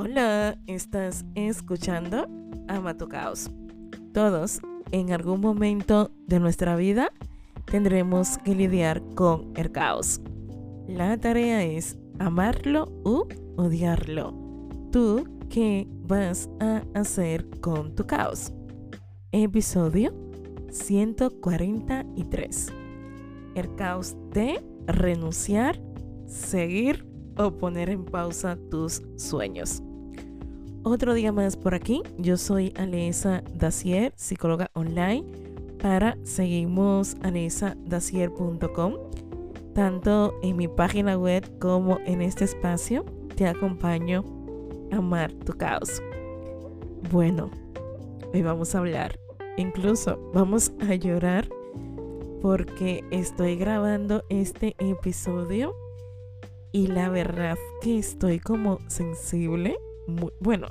Hola, estás escuchando Ama tu Caos. Todos, en algún momento de nuestra vida, tendremos que lidiar con el caos. La tarea es amarlo u odiarlo. ¿Tú qué vas a hacer con tu caos? Episodio 143. El caos de renunciar, seguir o poner en pausa tus sueños. Otro día más por aquí. Yo soy Alesa Dacier, psicóloga online para seguimos alesadasier.com. Tanto en mi página web como en este espacio te acompaño a amar tu caos. Bueno, hoy vamos a hablar, incluso vamos a llorar porque estoy grabando este episodio y la verdad que estoy como sensible bueno,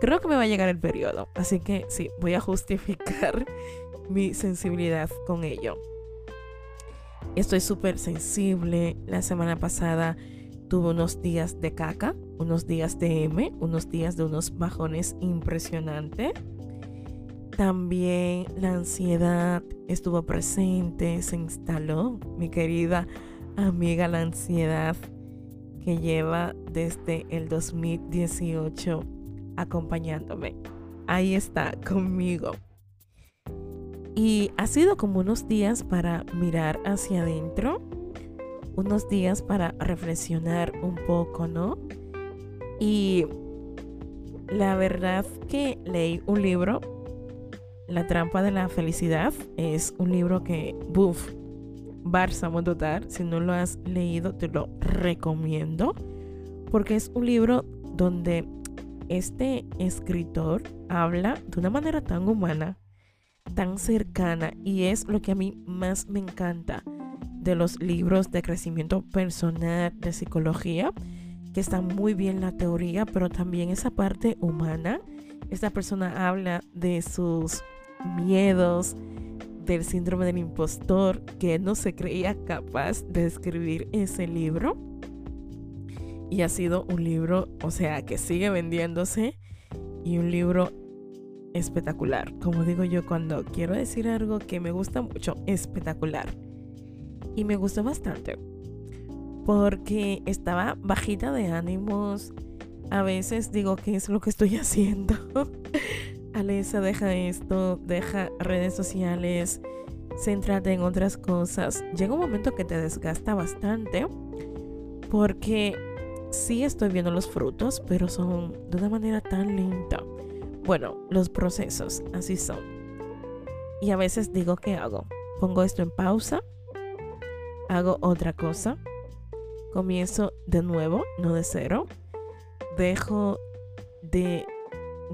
creo que me va a llegar el periodo, así que sí, voy a justificar mi sensibilidad con ello. Estoy súper sensible. La semana pasada tuve unos días de caca, unos días de M, unos días de unos bajones impresionantes. También la ansiedad estuvo presente, se instaló. Mi querida amiga la ansiedad que lleva desde el 2018 acompañándome. Ahí está conmigo. Y ha sido como unos días para mirar hacia adentro, unos días para reflexionar un poco, ¿no? Y la verdad que leí un libro, La trampa de la felicidad, es un libro que, buf, Bálsamo total. Si no lo has leído, te lo recomiendo. Porque es un libro donde este escritor habla de una manera tan humana, tan cercana. Y es lo que a mí más me encanta de los libros de crecimiento personal, de psicología, que está muy bien la teoría, pero también esa parte humana. Esta persona habla de sus miedos, del síndrome del impostor, que no se creía capaz de escribir ese libro. Y ha sido un libro, o sea, que sigue vendiéndose y un libro espectacular. Como digo yo cuando quiero decir algo que me gusta mucho, espectacular. Y me gustó bastante. Porque estaba bajita de ánimos. A veces digo, ¿qué es lo que estoy haciendo? Alesa, deja esto, deja redes sociales, céntrate en otras cosas. Llega un momento que te desgasta bastante porque sí estoy viendo los frutos, pero son de una manera tan lenta. Bueno, los procesos, así son. Y a veces digo, ¿qué hago? Pongo esto en pausa, hago otra cosa, comienzo de nuevo, no de cero, dejo de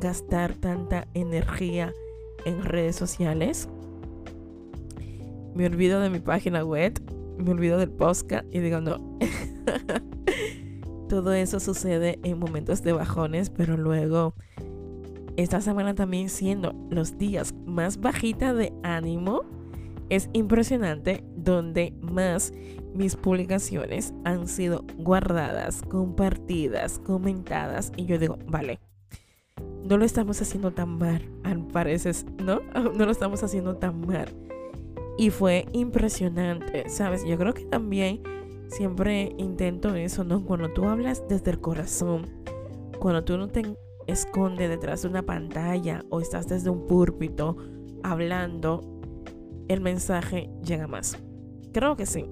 gastar tanta energía en redes sociales. Me olvido de mi página web, me olvido del podcast y digo, no. Todo eso sucede en momentos de bajones, pero luego esta semana también siendo los días más bajita de ánimo, es impresionante donde más mis publicaciones han sido guardadas, compartidas, comentadas y yo digo, vale, no lo estamos haciendo tan mal, pareces, ¿no? No lo estamos haciendo tan mal. Y fue impresionante, ¿sabes? Yo creo que también siempre intento eso, ¿no? Cuando tú hablas desde el corazón, cuando tú no te escondes detrás de una pantalla o estás desde un púlpito hablando, el mensaje llega más. Creo que sí.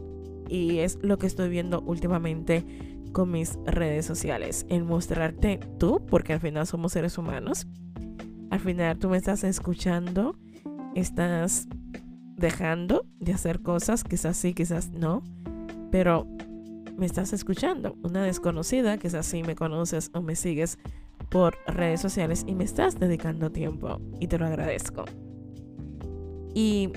Y es lo que estoy viendo últimamente con mis redes sociales, en mostrarte tú, porque al final somos seres humanos. Al final tú me estás escuchando, estás dejando de hacer cosas, quizás sí, quizás no, pero me estás escuchando. Una desconocida, quizás sí me conoces o me sigues por redes sociales y me estás dedicando tiempo y te lo agradezco. Y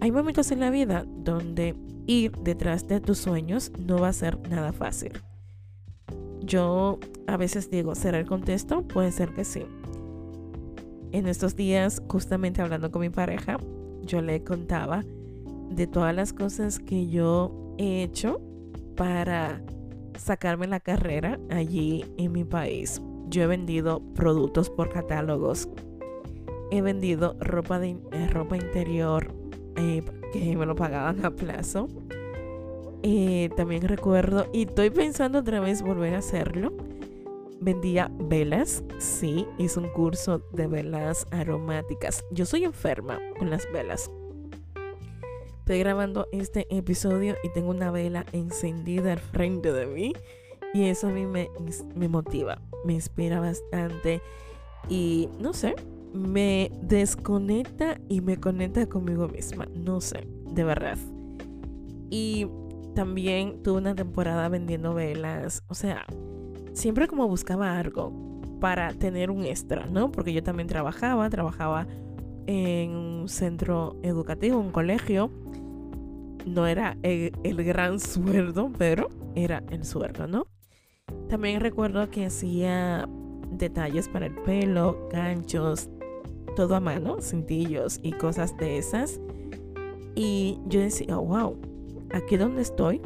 hay momentos en la vida donde ir detrás de tus sueños no va a ser nada fácil. Yo a veces digo, ¿será el contexto? Puede ser que sí. En estos días, justamente hablando con mi pareja, yo le contaba de todas las cosas que yo he hecho para sacarme la carrera allí en mi país. yo he vendido productos por catálogos. He vendido ropa, de, eh, ropa interior eh, que me lo pagaban a plazo. Eh, también recuerdo, y estoy pensando otra vez volver a hacerlo. Vendía velas, sí, hice un curso de velas aromáticas. Yo soy enferma con las velas. Estoy grabando este episodio y tengo una vela encendida al frente de mí y eso a mí me, me motiva, me inspira bastante y no sé, me desconecta y me conecta conmigo misma, no sé, de verdad. Y también tuve una temporada vendiendo velas, o sea, siempre como buscaba algo para tener un extra, ¿no? Porque yo también trabajaba, trabajaba en un centro educativo, un colegio. No era el, gran sueldo, pero era el sueldo, ¿no? También recuerdo que hacía detalles para el pelo, ganchos, todo a mano, cintillos y cosas de esas. Y yo decía, wow, aquí donde estoy,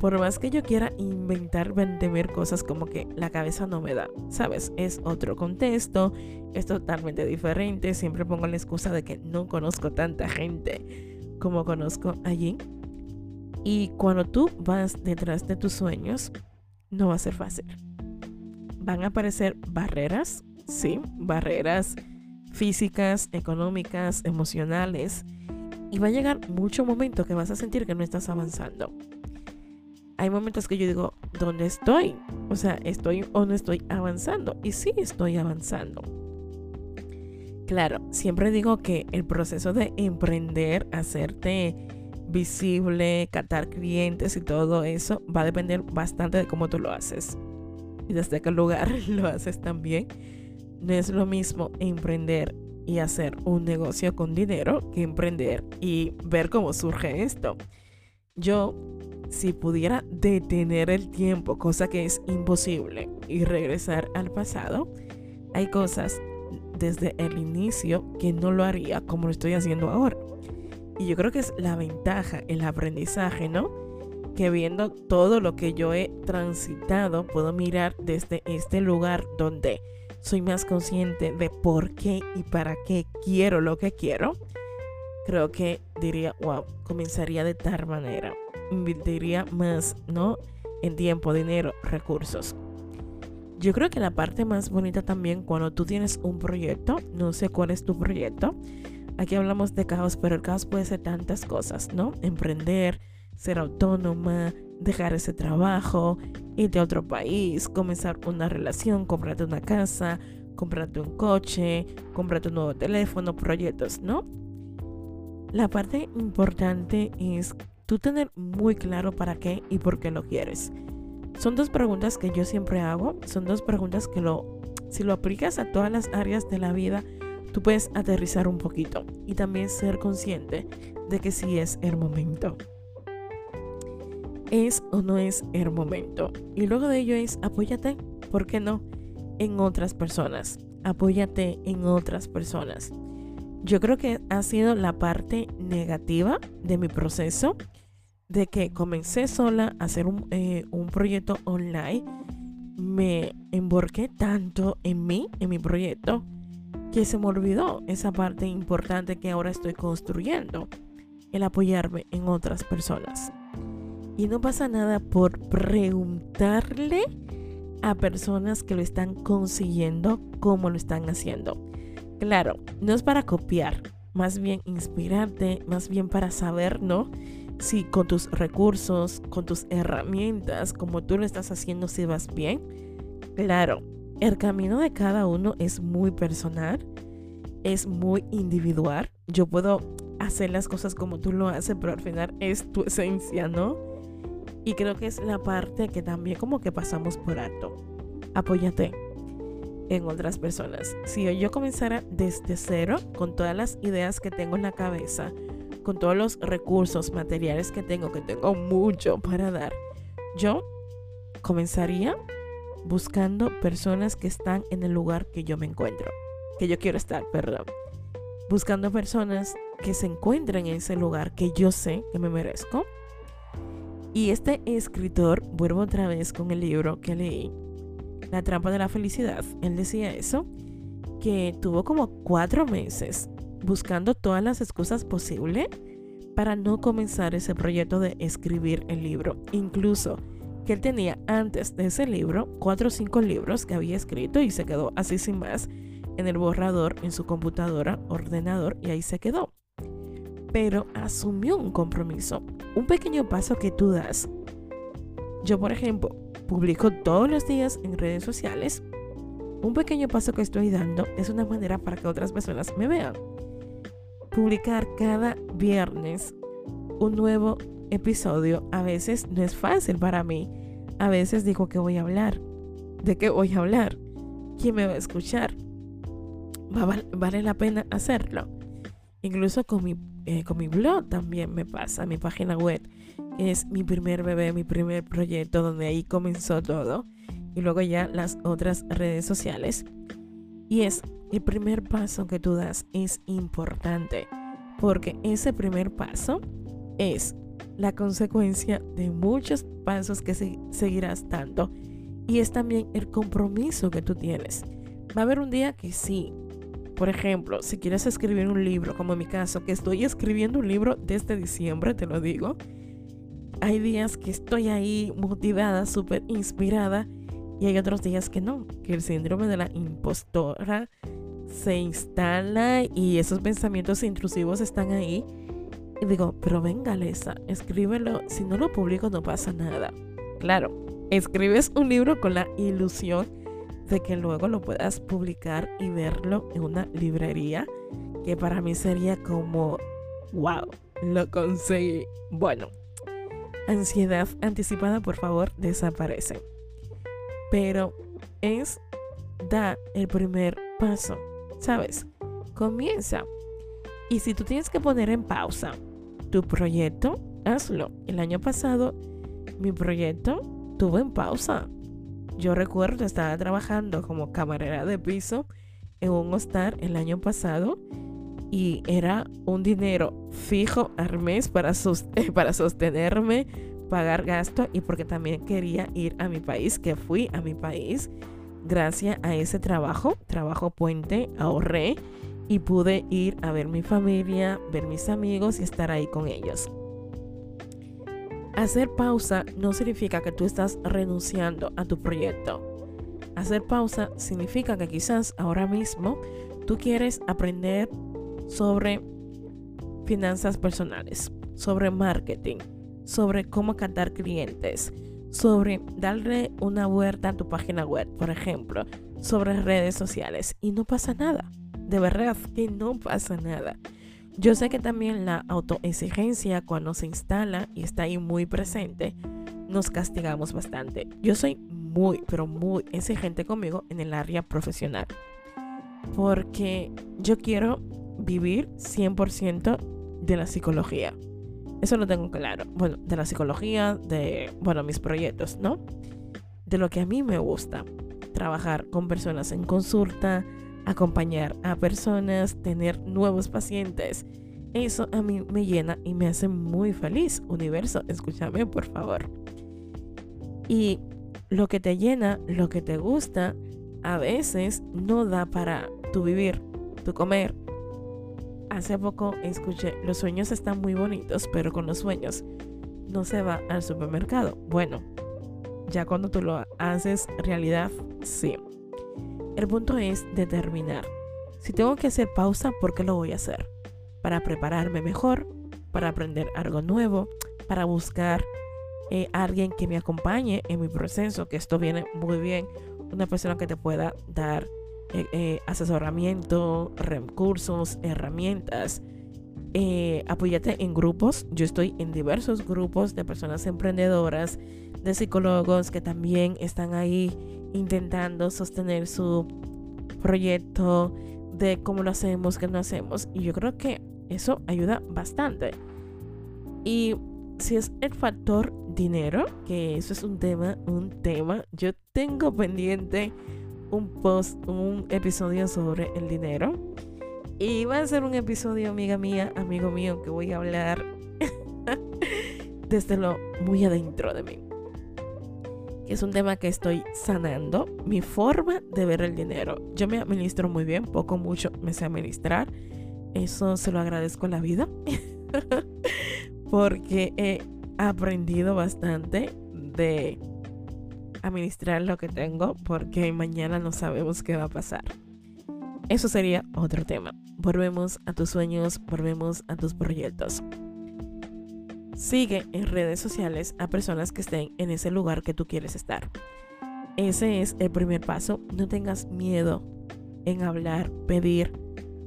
por más que yo quiera inventar, vender cosas como que la cabeza no me da, ¿sabes? Es otro contexto, es totalmente diferente. Siempre pongo la excusa de que no conozco tanta gente como conozco allí. Y cuando tú vas detrás de tus sueños, no va a ser fácil. Van a aparecer barreras, sí, barreras físicas, económicas, emocionales. Y va a llegar mucho momento que vas a sentir que no estás avanzando. Hay momentos que yo digo, ¿dónde estoy? O sea, ¿estoy o no estoy avanzando? Y sí estoy avanzando. Claro, siempre digo que el proceso de emprender, hacerte visible, captar clientes y todo eso va a depender bastante de cómo tú lo haces y desde qué lugar lo haces también. No es lo mismo emprender y hacer un negocio con dinero que emprender y ver cómo surge esto. Yo, si pudiera detener el tiempo, cosa que es imposible, y regresar al pasado, hay cosas desde el inicio que no lo haría como lo estoy haciendo ahora. Y yo creo que es la ventaja, el aprendizaje, ¿no? Que viendo todo lo que yo he transitado, puedo mirar desde este lugar donde soy más consciente de por qué y para qué quiero lo que quiero. Creo que diría, wow, comenzaría de tal manera. Invertiría más, ¿no? En tiempo, dinero, recursos. Yo creo que la parte más bonita también cuando tú tienes un proyecto, no sé cuál es tu proyecto, Aquí hablamos de caos, pero el caos puede ser tantas cosas, ¿no? Emprender, ser autónoma, dejar ese trabajo, irte a otro país, comenzar una relación, comprarte una casa, comprarte un coche, comprarte un nuevo teléfono, proyectos, ¿no? La parte importante es tú tener muy claro para qué y por qué lo quieres. Son dos preguntas que yo siempre hago, son dos preguntas que lo, si lo aplicas a todas las áreas de la vida, tú puedes aterrizar un poquito y también ser consciente de que si es el momento. ¿Es o no es el momento? Y luego de ello es apóyate, ¿por qué no? En otras personas. Apóyate en otras personas. Yo creo que ha sido la parte negativa de mi proceso de que comencé sola a hacer un, eh, proyecto online. Me emborqué tanto en mí, en mi proyecto, que se me olvidó esa parte importante que ahora estoy construyendo, el apoyarme en otras personas. Y no pasa nada por preguntarle a personas que lo están consiguiendo cómo lo están haciendo. Claro, no es para copiar, más bien inspirarte, más bien para saber, ¿no? Si con tus recursos, con tus herramientas, como tú lo estás haciendo, si vas bien. Claro, el camino de cada uno es muy personal, es muy individual. Yo puedo hacer las cosas como tú lo haces, pero al final es tu esencia, ¿no? Y creo que es la parte que también como que pasamos por alto. Apóyate en otras personas. Si yo comenzara desde cero, con todas las ideas que tengo en la cabeza, con todos los recursos materiales que tengo, que tengo mucho para dar, yo comenzaría buscando personas que están en el lugar que yo me encuentro, que yo quiero estar, perdón. Buscando personas que se encuentren en ese lugar que yo sé que me merezco. Y este escritor, vuelvo otra vez con el libro que leí, La trampa de la felicidad. Él decía eso, que tuvo como cuatro meses buscando todas las excusas posibles para no comenzar ese proyecto de escribir el libro. Incluso que él tenía antes de ese libro cuatro o cinco libros que había escrito y se quedó así sin más en el borrador, en su computadora, ordenador y ahí se quedó. Pero asumió un compromiso, un pequeño paso que tú das. Yo, por ejemplo, publico todos los días en redes sociales. Un pequeño paso que estoy dando es una manera para que otras personas me vean publicar cada viernes un nuevo episodio a veces no es fácil para mí. A veces digo que voy a hablar. ¿De qué voy a hablar? ¿Quién me va a escuchar? vale la pena hacerlo. Incluso con mi, eh, con mi blog también me pasa, mi página web. Es mi primer bebé, mi primer proyecto donde ahí comenzó todo. Y luego ya las otras redes sociales. Y es el primer paso que tú das es importante porque ese primer paso es la consecuencia de muchos pasos que seguirás dando y es también el compromiso que tú tienes. Va a haber un día que sí. Por ejemplo, si quieres escribir un libro, como en mi caso, que estoy escribiendo un libro desde diciembre, te lo digo. Hay días que estoy ahí motivada, súper inspirada, y hay otros días que no, que el síndrome de la impostora se instala y esos pensamientos intrusivos están ahí. Y digo, pero venga, Lesa, escríbelo. Si no lo publico, no pasa nada. Claro, escribes un libro con la ilusión de que luego lo puedas publicar y verlo en una librería, que para mí sería como, wow, lo conseguí. Bueno, ansiedad anticipada, por favor, desaparece. Pero es da el primer paso. ¿sabes? Comienza. Y si tú tienes que poner en pausa tu proyecto, hazlo. El año pasado mi proyecto tuvo en pausa. Yo recuerdo, estaba trabajando como camarera de piso en un hostal el año pasado y era un dinero fijo al mes para, para sostenerme, pagar gasto y porque también quería ir a mi país, que fui a mi país gracias a ese trabajo, trabajo puente, ahorré y pude ir a ver mi familia, ver mis amigos y estar ahí con ellos. Hacer pausa no significa que tú estás renunciando a tu proyecto. Hacer pausa significa que quizás ahora mismo tú quieres aprender sobre finanzas personales, sobre marketing, sobre cómo captar clientes, sobre darle una vuelta a tu página web, por ejemplo, sobre redes sociales y no pasa nada. De verdad que no pasa nada. Yo sé que también la autoexigencia cuando se instala y está ahí muy presente, nos castigamos bastante. Yo soy muy, pero muy exigente conmigo en el área profesional. Porque yo quiero vivir 100% de la psicología. Eso lo tengo claro. Bueno, de la psicología, de, bueno, mis proyectos, ¿no? De lo que a mí me gusta. Trabajar con personas en consulta, acompañar a personas, tener nuevos pacientes. Eso a mí me llena y me hace muy feliz. Universo, escúchame por favor. Y lo que te llena, lo que te gusta, a veces no da para tu vivir, tu comer, hace poco escuché, los sueños están muy bonitos, pero con los sueños no se va al supermercado. Bueno, ya cuando tú lo haces realidad, sí. El punto es determinar. Si tengo que hacer pausa, ¿por qué lo voy a hacer? Para prepararme mejor, para aprender algo nuevo, para buscar eh, alguien que me acompañe en mi proceso, que esto viene muy bien, una persona que te pueda dar eh, eh, asesoramiento, recursos, herramientas. Apóyate en grupos. Yo estoy en diversos grupos de personas emprendedoras, de psicólogos que también están ahí intentando sostener su proyecto de cómo lo hacemos, qué no hacemos. Y yo creo que eso ayuda bastante. Y si es el factor dinero, que eso es un tema, un tema, yo tengo pendiente un post, un episodio sobre el dinero. Y va a ser un episodio, amiga mía, amigo mío, que voy a hablar desde lo muy adentro de mí. Es un tema que estoy sanando, mi forma de ver el dinero. Yo me administro muy bien, poco mucho me sé administrar. Eso se lo agradezco a la vida. porque he aprendido bastante de administrar lo que tengo porque mañana no sabemos qué va a pasar. Eso sería otro tema. Volvemos a tus sueños, volvemos a tus proyectos. Sigue en redes sociales a personas que estén en ese lugar que tú quieres estar. Ese es el primer paso. No tengas miedo en hablar, pedir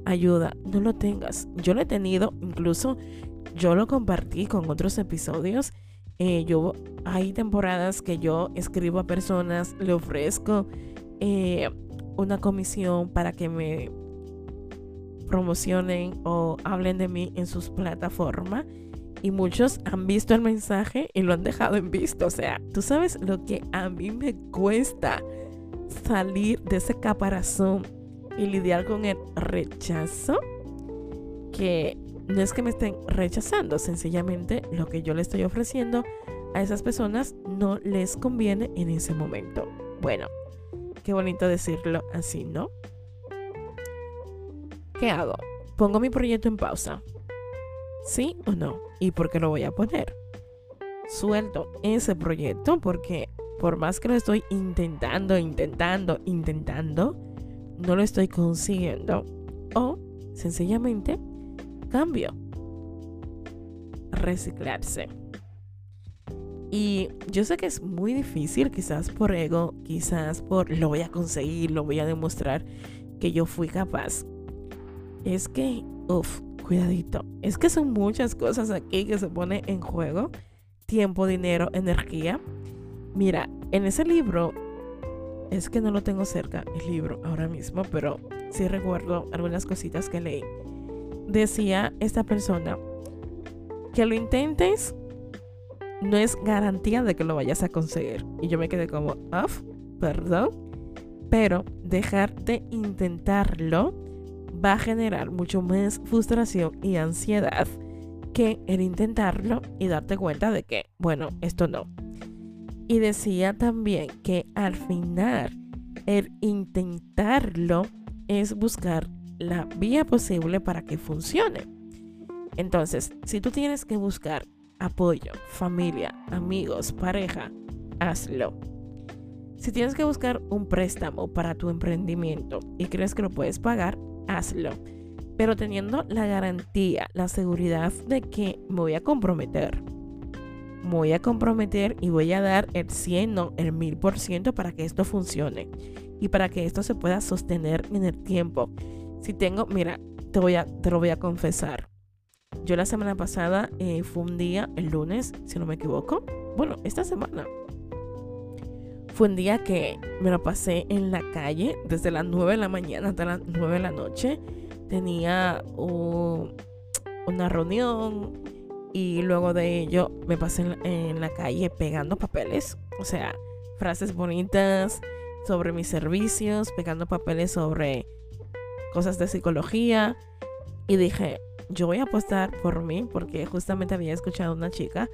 ayuda. No lo tengas. Yo lo he tenido, incluso yo lo compartí con otros episodios. Eh, yo hay temporadas que yo escribo a personas, le ofrezco eh, una comisión para que me promocionen o hablen de mí en sus plataformas y muchos han visto el mensaje y lo han dejado en visto. O sea, tú sabes lo que a mí me cuesta salir de ese caparazón y lidiar con el rechazo que no es que me estén rechazando, sencillamente lo que yo le estoy ofreciendo a esas personas no les conviene en ese momento. Bueno, qué bonito decirlo así, ¿no? ¿Qué hago? Pongo mi proyecto en pausa. ¿Sí o no? ¿Y por qué lo voy a poner? Suelto ese proyecto porque por más que lo estoy intentando, intentando, intentando, no lo estoy consiguiendo. O sencillamente cambio. Reciclarse. Y yo sé que es muy difícil, quizás por ego, quizás por lo voy a conseguir, lo voy a demostrar que yo fui capaz. Es que, uff, cuidadito. Es que son muchas cosas aquí que se pone en juego. Tiempo, dinero, energía. Mira, en ese libro, es que no lo tengo cerca, el libro ahora mismo, pero sí recuerdo algunas cositas que leí decía esta persona, que lo intentes no es garantía de que lo vayas a conseguir. Y yo me quedé como, off, perdón. Pero dejar de intentarlo va a generar mucho más frustración y ansiedad que el intentarlo y darte cuenta de que, bueno, esto no. Y decía también que al final el intentarlo es buscar la vía posible para que funcione. Entonces, si tú tienes que buscar apoyo, familia, amigos, pareja, hazlo. Si tienes que buscar un préstamo para tu emprendimiento y crees que lo puedes pagar, hazlo. Pero teniendo la garantía, la seguridad de que me voy a comprometer. Me voy a comprometer y voy a dar el 100, no, el 1000% para que esto funcione y para que esto se pueda sostener en el tiempo si tengo, mira, te, voy a, te lo voy a confesar. Yo la semana pasada eh, fue un día, el lunes, si no me equivoco. Bueno, esta semana. Fue un día que me lo pasé en la calle desde las 9 de la mañana hasta las 9 de la noche. Tenía una reunión y luego de ello me pasé en la calle pegando papeles. O sea, frases bonitas sobre mis servicios, pegando papeles sobre cosas de psicología y dije, yo voy a apostar por mí porque justamente había escuchado a una chica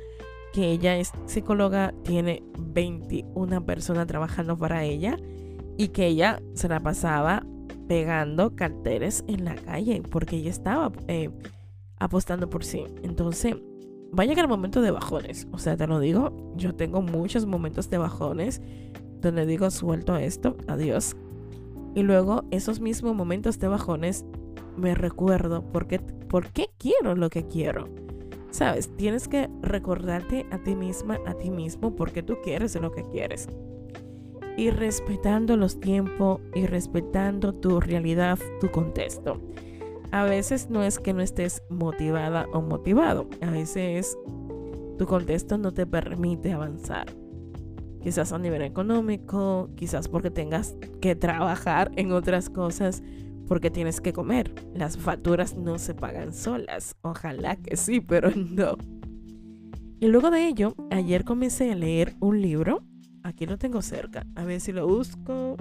que ella es psicóloga, tiene 21 personas trabajando para ella y que ella se la pasaba pegando carteles en la calle porque ella estaba eh, apostando por sí. Entonces, va a llegar el momento de bajones. O sea, te lo digo, yo tengo muchos momentos de bajones donde digo, suelto esto, adiós, y luego esos mismos momentos de bajones me recuerdo por qué, por qué quiero lo que quiero. Sabes, tienes que recordarte a ti misma, a ti mismo, porque tú quieres lo que quieres. Y respetando los tiempos y respetando tu realidad, tu contexto. A veces no es que no estés motivada o motivado, a veces tu contexto no te permite avanzar quizás a nivel económico, quizás porque tengas que trabajar en otras cosas, porque tienes que comer. Las facturas no se pagan solas. Ojalá que sí, pero no. Y luego de ello, ayer comencé a leer un libro. Aquí lo tengo cerca. A ver si lo busco.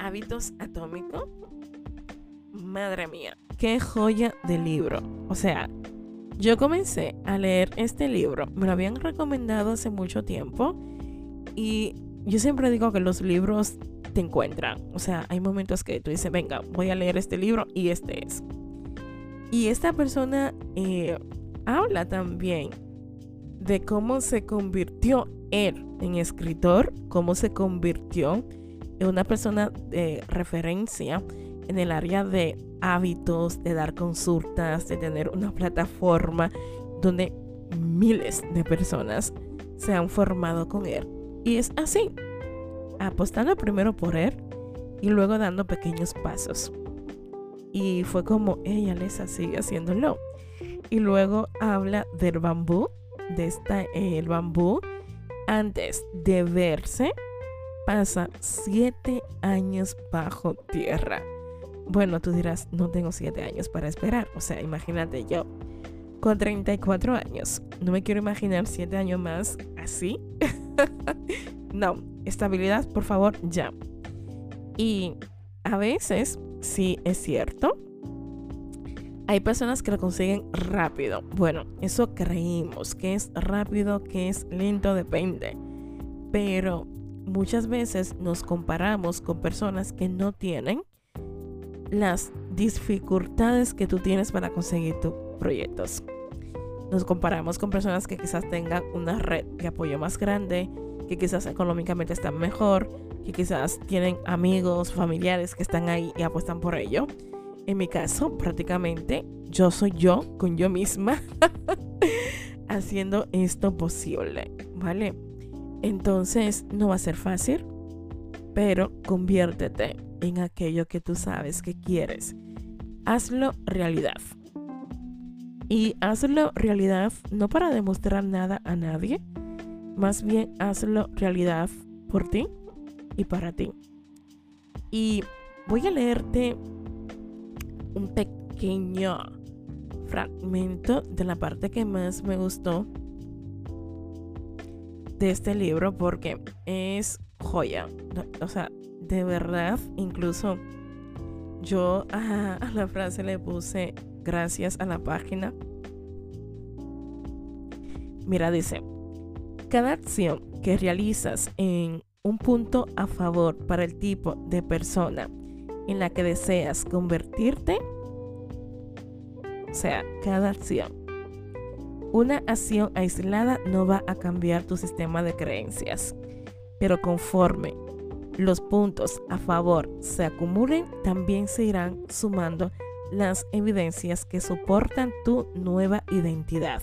Hábitos atómicos. Madre mía, qué joya de libro. O sea, yo comencé a leer este libro, me lo habían recomendado hace mucho tiempo Y yo siempre digo que los libros te encuentran. O sea, hay momentos que tú dices, venga, voy a leer este libro y este es. Y esta persona eh, habla también de cómo se convirtió él en escritor, cómo se convirtió en una persona de referencia en el área de hábitos, de dar consultas, de tener una plataforma donde miles de personas se han formado con él. Y es así, apostando primero por él y luego dando pequeños pasos. Y fue como ella les sigue haciéndolo. Y luego habla del bambú, de esta, el bambú, antes de verse, pasa siete años bajo tierra. Bueno, tú dirás, no tengo siete años para esperar. O sea, imagínate yo con 34 años. No me quiero imaginar siete años más así. no, estabilidad, por favor, ya. Y a veces, sí es cierto, hay personas que lo consiguen rápido. Bueno, eso creímos, que es rápido, que es lento, depende. Pero muchas veces nos comparamos con personas que no tienen las dificultades que tú tienes para conseguir tus proyectos. Nos comparamos con personas que quizás tengan una red de apoyo más grande, que quizás económicamente están mejor, que quizás tienen amigos, familiares que están ahí y apuestan por ello. En mi caso, prácticamente yo soy yo con yo misma haciendo esto posible, ¿vale? Entonces no va a ser fácil, pero conviértete en aquello que tú sabes que quieres. Hazlo realidad. Y hazlo realidad no para demostrar nada a nadie, más bien hazlo realidad por ti y para ti. Y voy a leerte un pequeño fragmento de la parte que más me gustó de este libro porque es joya. O sea, de verdad, incluso yo a, la frase le puse gracias a la página. Mira, dice, cada acción que realizas en un punto a favor para el tipo de persona en la que deseas convertirte, o sea, cada acción. Una acción aislada no va a cambiar tu sistema de creencias, pero conforme los puntos a favor se acumulen, también se irán sumando las evidencias que soportan tu nueva identidad.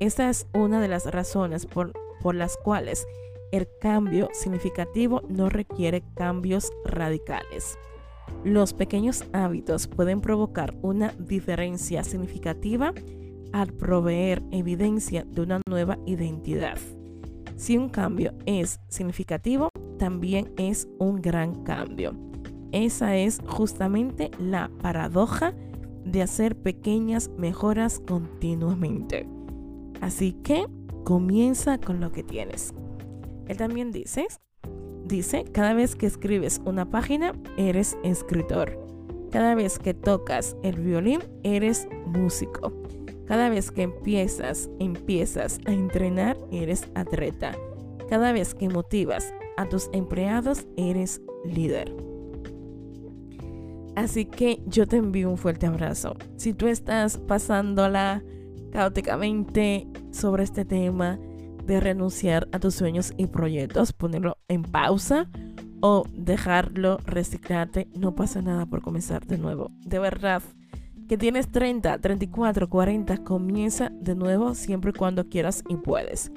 Esta es una de las razones por, por las cuales el cambio significativo no requiere cambios radicales. Los pequeños hábitos pueden provocar una diferencia significativa al proveer evidencia de una nueva identidad. Si un cambio es significativo, también es un gran cambio. Esa es justamente la paradoja de hacer pequeñas mejoras continuamente. Así que comienza con lo que tienes. Él también dice, dice, cada vez que escribes una página, eres escritor. Cada vez que tocas el violín, eres músico. Cada vez que empiezas, empiezas a entrenar, eres atleta. Cada vez que motivas a tus empleados, eres líder. Así que yo te envío un fuerte abrazo. Si tú estás pasándola caóticamente sobre este tema de renunciar a tus sueños y proyectos, ponerlo en pausa o dejarlo reciclarte, no pasa nada por comenzar de nuevo. De verdad, que tienes 30, 34, 40, comienza de nuevo siempre y cuando quieras y puedes.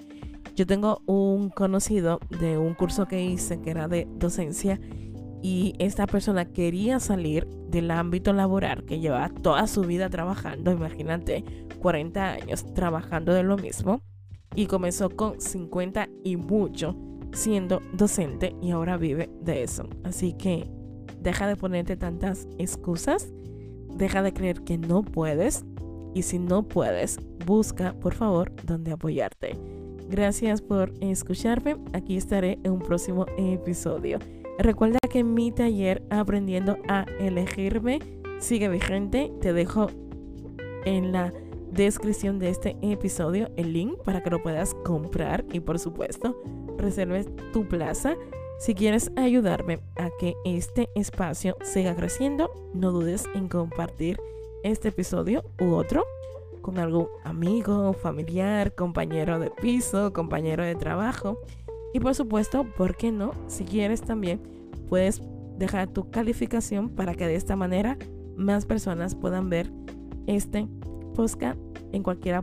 Yo tengo un conocido de un curso que hice que era de docencia y esta persona quería salir del ámbito laboral que lleva toda su vida trabajando, imagínate, 40 años trabajando de lo mismo y comenzó con 50 y mucho siendo docente y ahora vive de eso. Así que deja de ponerte tantas excusas, deja de creer que no puedes y si no puedes, busca por favor donde apoyarte. Gracias por escucharme. Aquí estaré en un próximo episodio. Recuerda mi taller Aprendiendo a elegirme sigue vigente. Te dejo en la descripción de este episodio el link para que lo puedas comprar y por supuesto reserves tu plaza. Si quieres ayudarme a que este espacio siga creciendo, no dudes en compartir este episodio u otro con algún amigo, familiar, compañero de piso, compañero de trabajo. Y por supuesto, ¿por qué no? Si quieres también, puedes dejar tu calificación para que de esta manera más personas puedan ver este podcast en cualquier